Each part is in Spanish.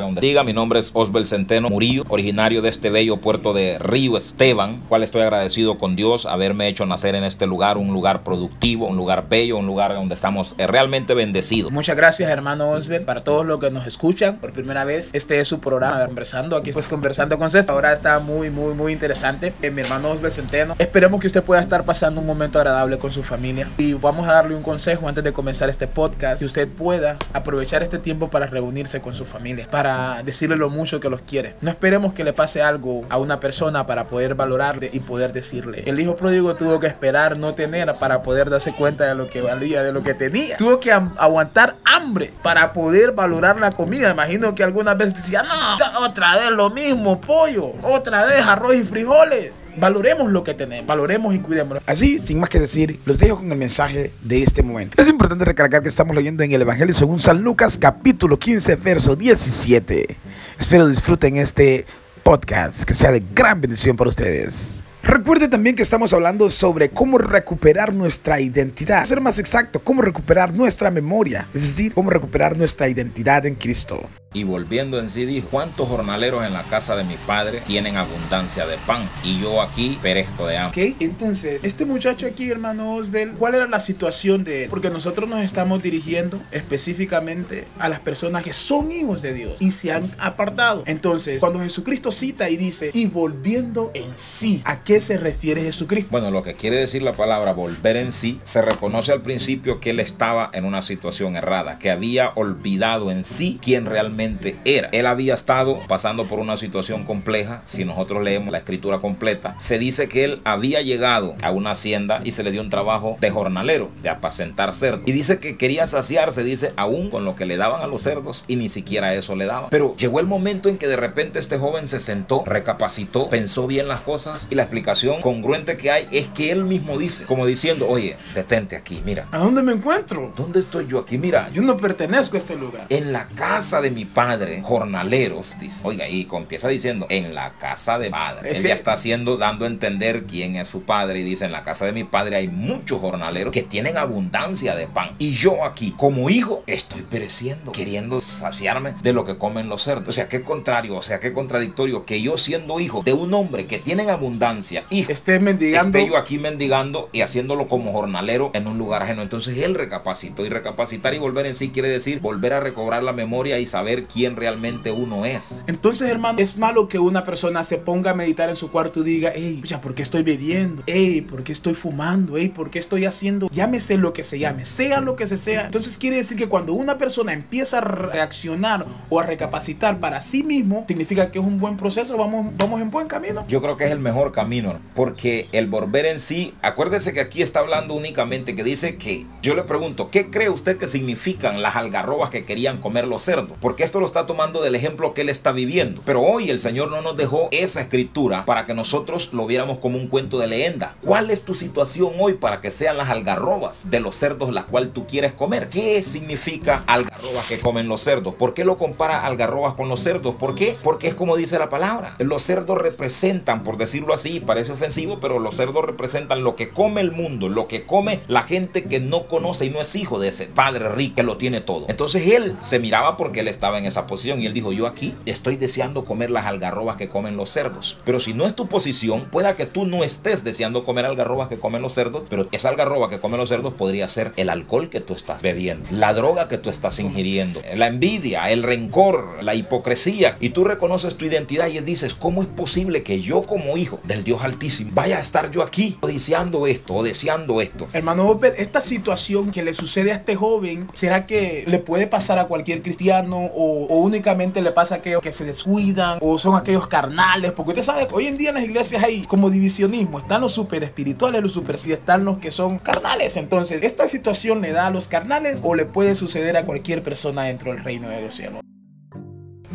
donde diga. Mi nombre es Osbel Centeno Murillo, originario de este bello puerto de Río Esteban, cual estoy agradecido con Dios haberme hecho nacer en este lugar, un lugar productivo, un lugar bello, un lugar donde estamos eh, realmente bendecidos. Muchas gracias, hermano Osbel, para todos los que nos escuchan por primera vez. Este es su programa, conversando aquí, pues conversando con César. Ahora está muy, muy, muy interesante. Eh, mi hermano Osbel Centeno. Esperemos que usted pueda estar pasando un momento agradable con su familia. Y vamos a darle un consejo antes de comenzar este podcast. Si usted pueda aprovechar este tiempo para reunirse con su familia, para decirle lo mucho que los quiere. No esperemos que le pase algo a una persona para poder valorarle y poder decirle. El hijo pródigo tuvo que esperar no tener para poder darse cuenta de lo que valía, de lo que tenía. Tuvo que aguantar hambre para poder valorar la comida. Imagino que algunas veces decía, no, otra vez lo mismo, pollo, otra vez arroz y frijoles valoremos lo que tenemos, valoremos y cuidémoslo. Así, sin más que decir, los dejo con el mensaje de este momento. Es importante recalcar que estamos leyendo en el Evangelio según San Lucas, capítulo 15, verso 17. Espero disfruten este podcast, que sea de gran bendición para ustedes. Recuerde también que estamos hablando sobre cómo recuperar nuestra identidad. A ser más exacto, cómo recuperar nuestra memoria. Es decir, cómo recuperar nuestra identidad en Cristo. Y volviendo en sí dijo, ¿cuántos jornaleros en la casa de mi padre tienen abundancia de pan? Y yo aquí perezco de hambre. Ok, entonces, este muchacho aquí, hermano Osbel, ¿cuál era la situación de él? Porque nosotros nos estamos dirigiendo específicamente a las personas que son hijos de Dios y se han apartado. Entonces, cuando Jesucristo cita y dice, y volviendo en sí, ¿a qué se refiere Jesucristo? Bueno, lo que quiere decir la palabra volver en sí, se reconoce al principio que él estaba en una situación errada, que había olvidado en sí quién realmente era. Él había estado pasando por una situación compleja. Si nosotros leemos la escritura completa, se dice que él había llegado a una hacienda y se le dio un trabajo de jornalero, de apacentar cerdos. Y dice que quería saciarse, dice, aún con lo que le daban a los cerdos y ni siquiera eso le daban. Pero llegó el momento en que de repente este joven se sentó, recapacitó, pensó bien las cosas y la explicación congruente que hay es que él mismo dice, como diciendo, oye, detente aquí, mira. ¿A dónde me encuentro? ¿Dónde estoy yo aquí? Mira. Yo no pertenezco a este lugar. En la casa de mi padre, jornaleros, dice. Oiga, y empieza diciendo, en la casa de padre. Él ya está haciendo, dando a entender quién es su padre. Y dice, en la casa de mi padre hay muchos jornaleros que tienen abundancia de pan. Y yo aquí, como hijo, estoy pereciendo, queriendo saciarme de lo que comen los cerdos. O sea, qué contrario, o sea, qué contradictorio que yo siendo hijo de un hombre que tiene abundancia y esté mendigando. Esté yo aquí mendigando y haciéndolo como jornalero en un lugar ajeno. Entonces él recapacitó y recapacitar y volver en sí quiere decir volver a recobrar la memoria y saber quién realmente uno es. Entonces, hermano, es malo que una persona se ponga a meditar en su cuarto y diga, hey, ¿por qué estoy bebiendo? Hey, ¿por qué estoy fumando? Hey, ¿por qué estoy haciendo? Llámese lo que se llame, sea lo que se sea. Entonces quiere decir que cuando una persona empieza a reaccionar o a recapacitar para sí mismo, significa que es un buen proceso, vamos, vamos en buen camino. Yo creo que es el mejor camino, porque el volver en sí, acuérdese que aquí está hablando únicamente que dice que yo le pregunto, ¿qué cree usted que significan las algarrobas que querían comer los cerdos? Porque lo está tomando del ejemplo que él está viviendo. Pero hoy el Señor no nos dejó esa escritura para que nosotros lo viéramos como un cuento de leyenda. ¿Cuál es tu situación hoy para que sean las algarrobas de los cerdos las cuales tú quieres comer? ¿Qué significa algarrobas que comen los cerdos? ¿Por qué lo compara algarrobas con los cerdos? ¿Por qué? Porque es como dice la palabra. Los cerdos representan, por decirlo así, parece ofensivo, pero los cerdos representan lo que come el mundo, lo que come la gente que no conoce y no es hijo de ese padre rico que lo tiene todo. Entonces él se miraba porque él estaba en esa posición y él dijo, yo aquí estoy deseando comer las algarrobas que comen los cerdos. Pero si no es tu posición, pueda que tú no estés deseando comer algarrobas que comen los cerdos, pero esa algarroba que comen los cerdos podría ser el alcohol que tú estás bebiendo, la droga que tú estás ingiriendo, la envidia, el rencor, la hipocresía. Y tú reconoces tu identidad y dices, ¿cómo es posible que yo como hijo del Dios Altísimo vaya a estar yo aquí deseando esto o deseando esto? Hermano, esta situación que le sucede a este joven, ¿será que le puede pasar a cualquier cristiano o únicamente le pasa a aquellos que se descuidan o son aquellos carnales? Porque usted sabe que hoy en día en las iglesias hay como divisionismo. Están los super espirituales, los super y están los que son carnales. Entonces, ¿esta situación le da a los carnales o le puede suceder a cualquier persona dentro del reino de los cielos?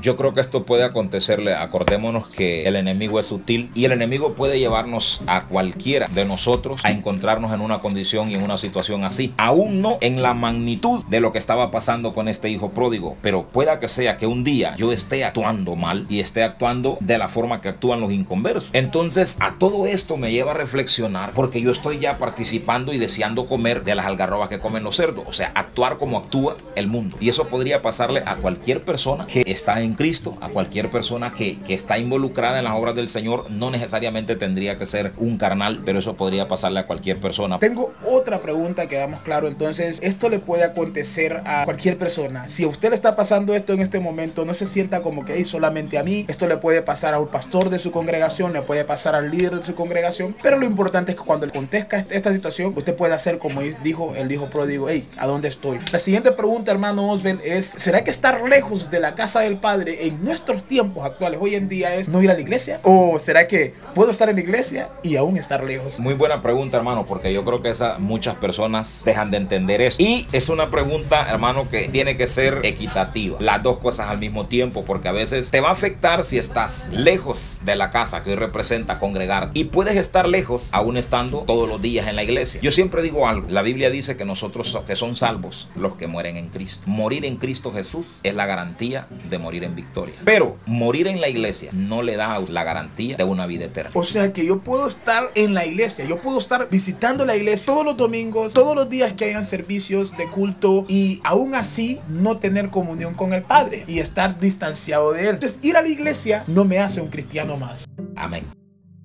Yo creo que esto puede acontecerle. Acordémonos que el enemigo es sutil y el enemigo puede llevarnos a cualquiera de nosotros a encontrarnos en una condición y en una situación así. Aún no en la magnitud de lo que estaba pasando con este hijo pródigo, pero pueda que sea que un día yo esté actuando mal y esté actuando de la forma que actúan los inconversos. Entonces, a todo esto me lleva a reflexionar porque yo estoy ya participando y deseando comer de las algarrobas que comen los cerdos. O sea, actuar como actúa el mundo. Y eso podría pasarle a cualquier persona que está en en Cristo, a cualquier persona que, que está involucrada en las obras del Señor, no necesariamente tendría que ser un carnal, pero eso podría pasarle a cualquier persona. Tengo otra pregunta que damos claro, entonces esto le puede acontecer a cualquier persona. Si a usted le está pasando esto en este momento, no se sienta como que es solamente a mí, esto le puede pasar a un pastor de su congregación, le puede pasar al líder de su congregación, pero lo importante es que cuando le contesta esta situación, usted puede hacer como dijo el hijo pródigo, hey, ¿a dónde estoy? La siguiente pregunta, hermano Osbel, es, ¿será que estar lejos de la casa del Padre en nuestros tiempos actuales hoy en día es no ir a la iglesia? ¿O será que puedo estar en la iglesia y aún estar lejos? Muy buena pregunta, hermano, porque yo creo que muchas personas dejan de entender eso. Y es una pregunta, hermano, que tiene que ser equitativa. Las dos cosas al mismo tiempo, porque a veces te va a afectar si estás lejos de la casa que hoy representa congregar y puedes estar lejos aún estando todos los días en la iglesia. Yo siempre digo algo, la Biblia dice que nosotros que son salvos los que mueren en Cristo. Morir en Cristo Jesús es la garantía de morir en victoria. Pero morir en la iglesia no le da la garantía de una vida eterna. O sea que yo puedo estar en la iglesia, yo puedo estar visitando la iglesia todos los domingos, todos los días que hayan servicios de culto y aún así no tener comunión con el Padre y estar distanciado de Él. Entonces ir a la iglesia no me hace un cristiano más. Amén.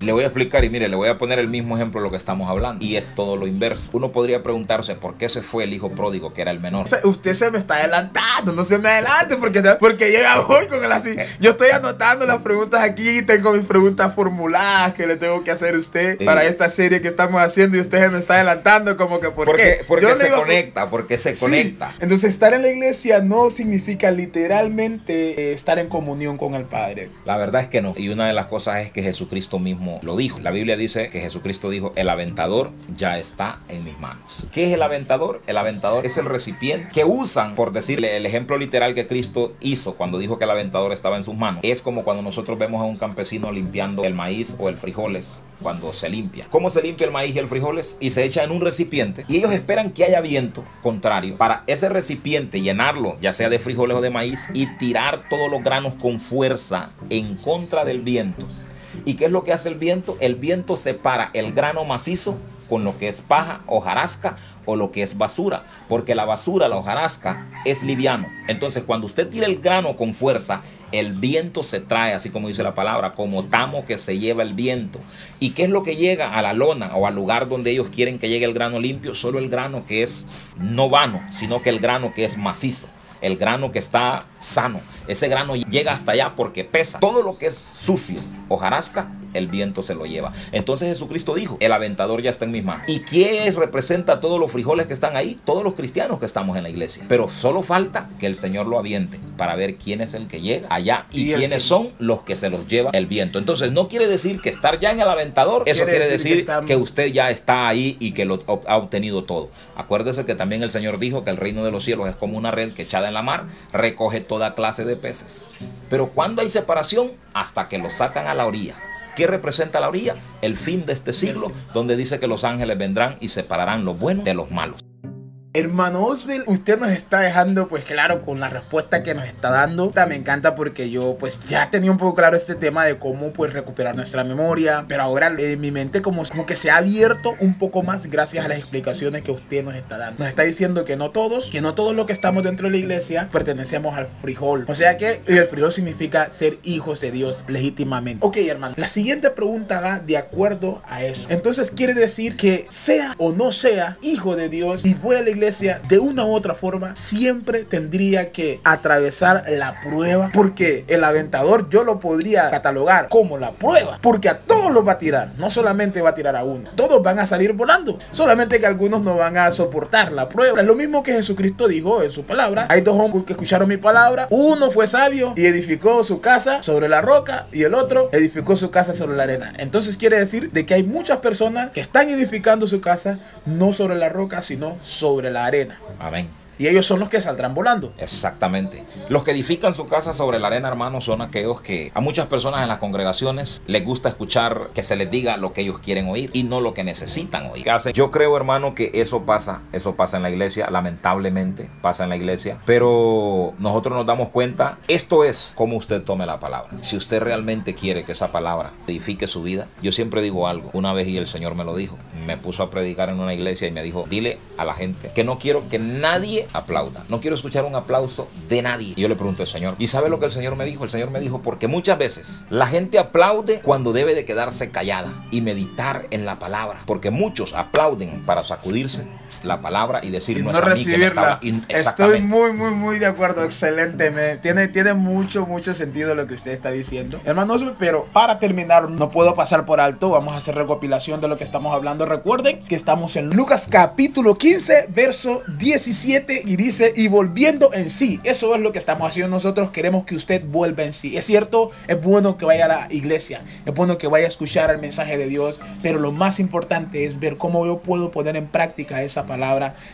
Le voy a explicar y mire, le voy a poner el mismo ejemplo de lo que estamos hablando. Y es todo lo inverso. Uno podría preguntarse por qué se fue el hijo pródigo, que era el menor. usted se me está adelantando, no se me adelante porque, porque llega hoy con el así. Yo estoy anotando las preguntas aquí, tengo mis preguntas formuladas que le tengo que hacer a usted para esta serie que estamos haciendo y usted se me está adelantando como que por porque, qué. Porque se conecta, porque se conecta. Entonces estar en la iglesia no significa literalmente eh, estar en comunión con el Padre. La verdad es que no. Y una de las cosas es que Jesucristo mismo lo dijo. La Biblia dice que Jesucristo dijo, el aventador ya está en mis manos. ¿Qué es el aventador? El aventador es el recipiente que usan, por decirle el ejemplo literal que Cristo hizo cuando dijo que el aventador estaba en sus manos. Es como cuando nosotros vemos a un campesino limpiando el maíz o el frijoles cuando se limpia. ¿Cómo se limpia el maíz y el frijoles? Y se echa en un recipiente y ellos esperan que haya viento contrario para ese recipiente llenarlo, ya sea de frijoles o de maíz, y tirar todos los granos con fuerza en contra del viento ¿Y qué es lo que hace el viento? El viento separa el grano macizo con lo que es paja, hojarasca o lo que es basura, porque la basura, la hojarasca, es liviano. Entonces, cuando usted tira el grano con fuerza, el viento se trae, así como dice la palabra, como tamo que se lleva el viento. ¿Y qué es lo que llega a la lona o al lugar donde ellos quieren que llegue el grano limpio? Solo el grano que es no vano, sino que el grano que es macizo el grano que está sano. Ese grano llega hasta allá porque pesa. Todo lo que es sucio, hojarasca, el viento se lo lleva. Entonces Jesucristo dijo, el aventador ya está en mis manos. ¿Y quién representa todos los frijoles que están ahí? Todos los cristianos que estamos en la iglesia. Pero solo falta que el Señor lo aviente para ver quién es el que llega allá y, quiénes son los que se los lleva el viento. Entonces no quiere decir que estar ya en el aventador, eso quiere, decir, que, usted ya está ahí y que lo ha obtenido todo. Acuérdese que también el Señor dijo que el reino de los cielos es como una red que echada en la mar recoge toda clase de peces. Pero cuando hay separación, hasta que lo sacan a la orilla. ¿Qué representa la orilla? El fin de este siglo, donde dice que los ángeles vendrán y separarán lo bueno de los malos. Hermano Oswell, usted nos está dejando pues claro con la respuesta que nos está dando. Me encanta porque yo pues ya tenía un poco claro este tema de cómo pues recuperar nuestra memoria. Pero ahora en mi mente como, como que se ha abierto un poco más gracias a las explicaciones que usted nos está dando. Nos está diciendo que no todos, que no todos los que estamos dentro de la iglesia pertenecemos al frijol. O sea que el frijol significa ser hijos de Dios legítimamente. Ok hermano, la siguiente pregunta va de acuerdo a eso. Entonces quiere decir que sea o no sea hijo de Dios y voy a la iglesia de una u otra forma siempre tendría que atravesar la prueba porque el aventador yo lo podría catalogar como la prueba porque a todos los va a tirar no solamente va a tirar a uno todos van a salir volando solamente que algunos no van a soportar la prueba. Es lo mismo que Jesucristo dijo en su palabra hay dos hombres que escucharon mi palabra uno fue sabio y edificó su casa sobre la roca y el otro edificó su casa sobre la arena. Entonces quiere decir de que hay muchas personas que están edificando su casa no sobre la roca sino sobre la arena. Amén. Y ellos son los que saldrán volando. Exactamente. Los que edifican su casa sobre la arena, hermano, son aquellos que a muchas personas en las congregaciones les gusta escuchar que se les diga lo que ellos quieren oír y no lo que necesitan oír. Yo creo, hermano, que eso pasa, eso pasa en la iglesia, lamentablemente pasa en la iglesia, pero nosotros nos damos cuenta, esto es como usted tome la palabra. Si usted realmente quiere que esa palabra edifique su vida, yo siempre digo algo, una vez y el Señor me lo dijo, me puso a predicar en una iglesia y me dijo, dile a la gente que no quiero que nadie aplauda. No quiero escuchar un aplauso de nadie. Y yo le pregunto al Señor, ¿y sabe lo que el Señor me dijo? El Señor me dijo, porque muchas veces la gente aplaude cuando debe de quedarse callada y meditar en la palabra. Porque muchos aplauden para sacudirse la palabra y decir Y no, no es a mí que me recibirla. in- Estoy muy, muy, muy de acuerdo. Excelente. Me, tiene, tiene mucho, mucho sentido lo que usted está diciendo. Hermanos, pero para terminar, no puedo pasar por alto. Vamos a hacer recopilación de lo que estamos hablando. Recuerden que estamos en Lucas capítulo 15, verso 17. Y dice, y volviendo en sí. Eso es lo que estamos haciendo nosotros. Queremos que usted vuelva en sí. Es cierto, es bueno que vaya a la iglesia. Es bueno que vaya a escuchar el mensaje de Dios. Pero lo más importante es ver cómo yo puedo poner en práctica esa palabra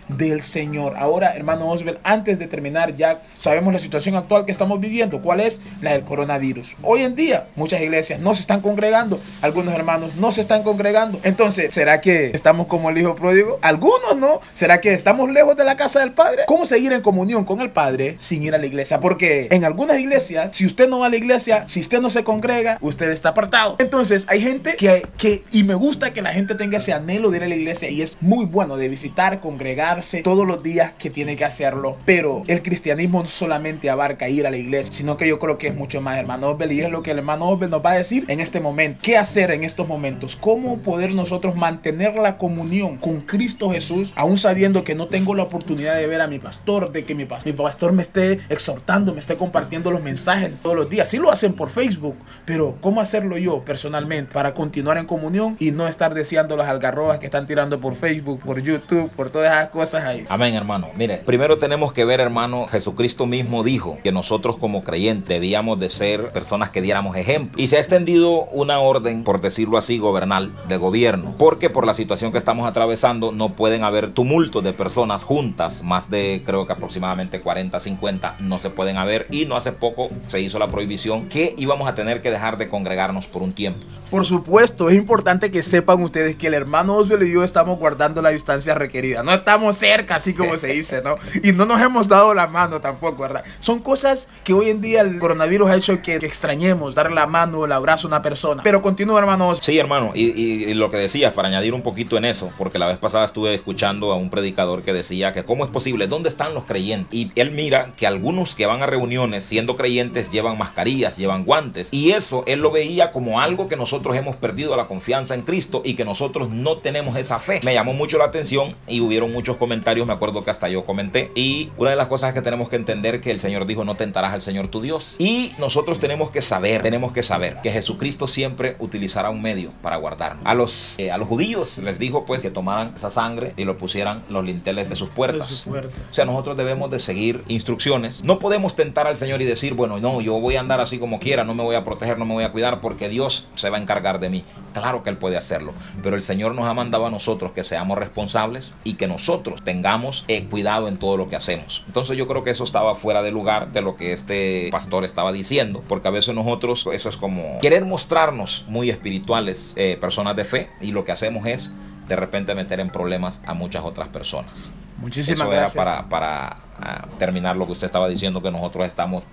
del Señor. Ahora, hermano Osbel, antes de terminar, ya sabemos la situación actual que estamos viviendo. ¿Cuál es? La del coronavirus. Hoy en día, muchas iglesias no se están congregando. Algunos hermanos no se están congregando. Entonces, ¿será que estamos como el hijo pródigo? Algunos no. ¿Será que estamos lejos de la casa del Padre? ¿Cómo seguir en comunión con el Padre sin ir a la iglesia? Porque en algunas iglesias, si usted no va a la iglesia, si usted no se congrega, usted está apartado. Entonces, hay gente que, que y me gusta que la gente tenga ese anhelo de ir a la iglesia y es muy bueno de visitar, congregarse todos los días que tiene que hacerlo. Pero el cristianismo no solamente abarca ir a la iglesia, sino que yo creo que es mucho más, hermano Osbel, y es lo que el hermano Osbel nos va a decir en este momento. ¿Qué hacer en estos momentos? ¿Cómo poder nosotros mantener la comunión con Cristo Jesús, aún sabiendo que no tengo la oportunidad de ver a mi pastor, de que mi, mi pastor me esté exhortando, me esté compartiendo los mensajes todos los días? Sí lo hacen por Facebook, pero ¿cómo hacerlo yo personalmente para continuar en comunión y no estar deseando las algarrobas que están tirando por Facebook, por YouTube, por todas esas cosas ahí? Amén, hermano. Mire, primero tenemos que ver, hermano, Jesucristo mismo dijo que nosotros como creyentes debíamos de ser personas que diéramos ejemplo. Y se ha extendido una orden, por decirlo así, gobernal del gobierno. Porque por la situación que estamos atravesando no pueden haber tumultos de personas juntas, más de creo que aproximadamente 40, 50, no se pueden haber. Y no hace poco se hizo la prohibición que íbamos a tener que dejar de congregarnos por un tiempo. Por supuesto, es importante que sepan ustedes que el hermano Oswald y yo estamos guardando la distancia requerida. No estamos cerca, así como se dice, ¿no? Y no nos hemos dado la mano tampoco, ¿verdad? Son cosas que hoy en día el coronavirus ha hecho que, extrañemos dar la mano el abrazo a una persona. Pero continúa, hermano Oswald. Sí, hermano, y, y- y lo que decías, para añadir un poquito en eso, porque la vez pasada estuve escuchando a un predicador que decía que cómo es posible, ¿dónde están los creyentes? Y él mira que algunos que van a reuniones siendo creyentes llevan mascarillas, llevan guantes, y eso él lo veía como algo que nosotros hemos perdido la confianza en Cristo y que nosotros no tenemos esa fe. Me llamó mucho la atención y hubieron muchos comentarios, me acuerdo que hasta yo comenté, y una de las cosas que tenemos que entender que el Señor dijo, no tentarás al Señor tu Dios. Y nosotros tenemos que saber, tenemos que saber que Jesucristo siempre utilizará un medio para guardarnos. A los, eh, a los judíos les dijo pues que tomaran esa sangre y lo pusieran los linteles de sus puertas. De sus puertas. O sea, nosotros debemos de seguir instrucciones. No podemos tentar al Señor y decir, bueno, no, yo voy a andar así como quiera, no me voy a proteger, no me voy a cuidar porque Dios se va a encargar de mí. Claro que Él puede hacerlo, pero el Señor nos ha mandado a nosotros que seamos responsables y que nosotros tengamos eh, cuidado en todo lo que hacemos. Entonces yo creo que eso estaba fuera de lugar de lo que este pastor estaba diciendo, porque a veces nosotros, eso es como querer mostrarnos muy espirituales, eh, personas de fe, y lo que hacemos es de repente meter en problemas a muchas otras personas. Muchísimas Eso era gracias. para, para ah, terminar lo que usted estaba diciendo, que nosotros estamos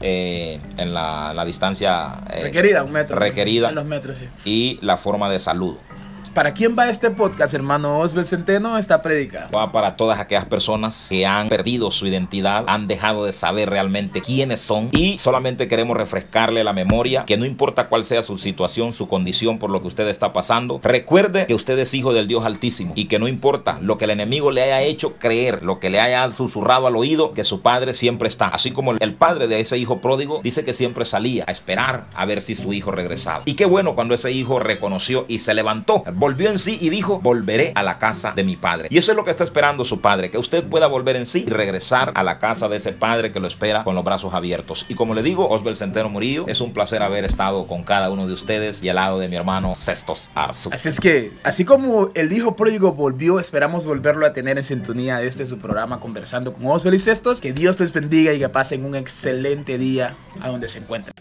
eh, en la, la distancia eh, requerida, un metro. requerida. En los metros, sí. y la forma de salud. ¿Para quién va este podcast, hermano Oswald Centeno? Esta prédica. Va para todas aquellas personas que han perdido su identidad, han dejado de saber realmente quiénes son y solamente queremos refrescarle la memoria que no importa cuál sea su situación, su condición por lo que usted está pasando, recuerde que usted es hijo del Dios Altísimo y que no importa lo que el enemigo le haya hecho creer, lo que le haya susurrado al oído, que su padre siempre está. Así como el padre de ese hijo pródigo dice que siempre salía a esperar a ver si su hijo regresaba. Y qué bueno cuando ese hijo reconoció y se levantó, volvió en sí y dijo, volveré a la casa de mi padre. Y eso es lo que está esperando su padre, que usted pueda volver en sí y regresar a la casa de ese padre que lo espera con los brazos abiertos. Y como le digo, Osbel Centeno Murillo, es un placer haber estado con cada uno de ustedes y al lado de mi hermano Cestos Arzu. Así es que, así como el hijo pródigo volvió, esperamos volverlo a tener en sintonía de este su programa conversando con Oswald y Cestos. Que Dios les bendiga y que pasen un excelente día a donde se encuentren.